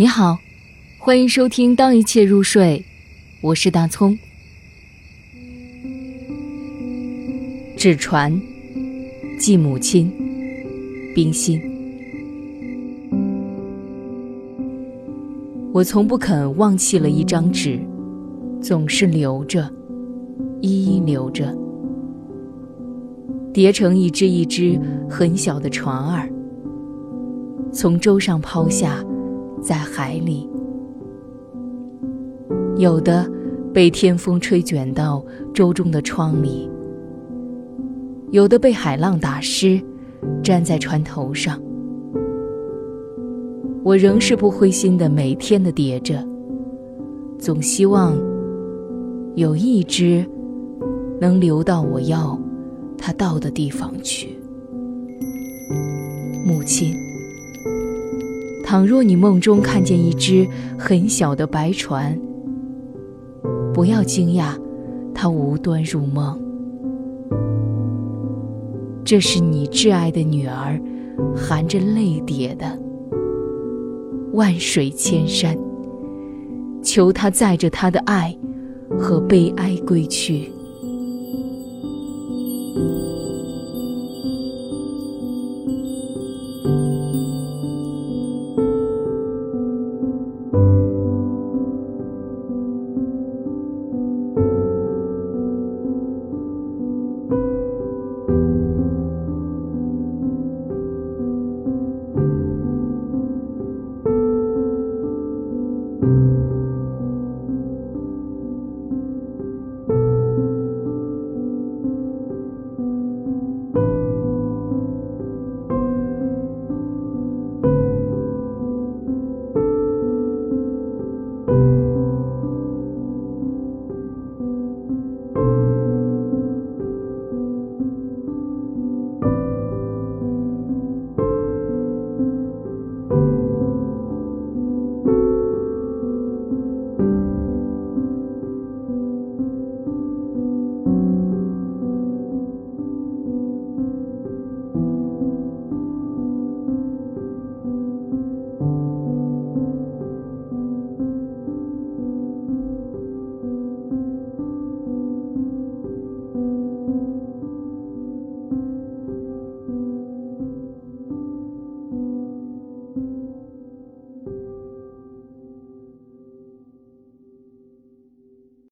你好，欢迎收听《当一切入睡》，我是大葱。纸船，寄母亲，冰心。我从不肯忘弃了一张纸，总是留着，一一留着，叠成一只一只很小的船儿，从舟上抛下。在海里，有的被天风吹卷到舟中的窗里，有的被海浪打湿，粘在船头上。我仍是不灰心的，每天的叠着，总希望有一只能流到我要它到的地方去，母亲。倘若你梦中看见一只很小的白船，不要惊讶，它无端入梦。这是你挚爱的女儿，含着泪叠的。万水千山，求他载着他的爱和悲哀归去。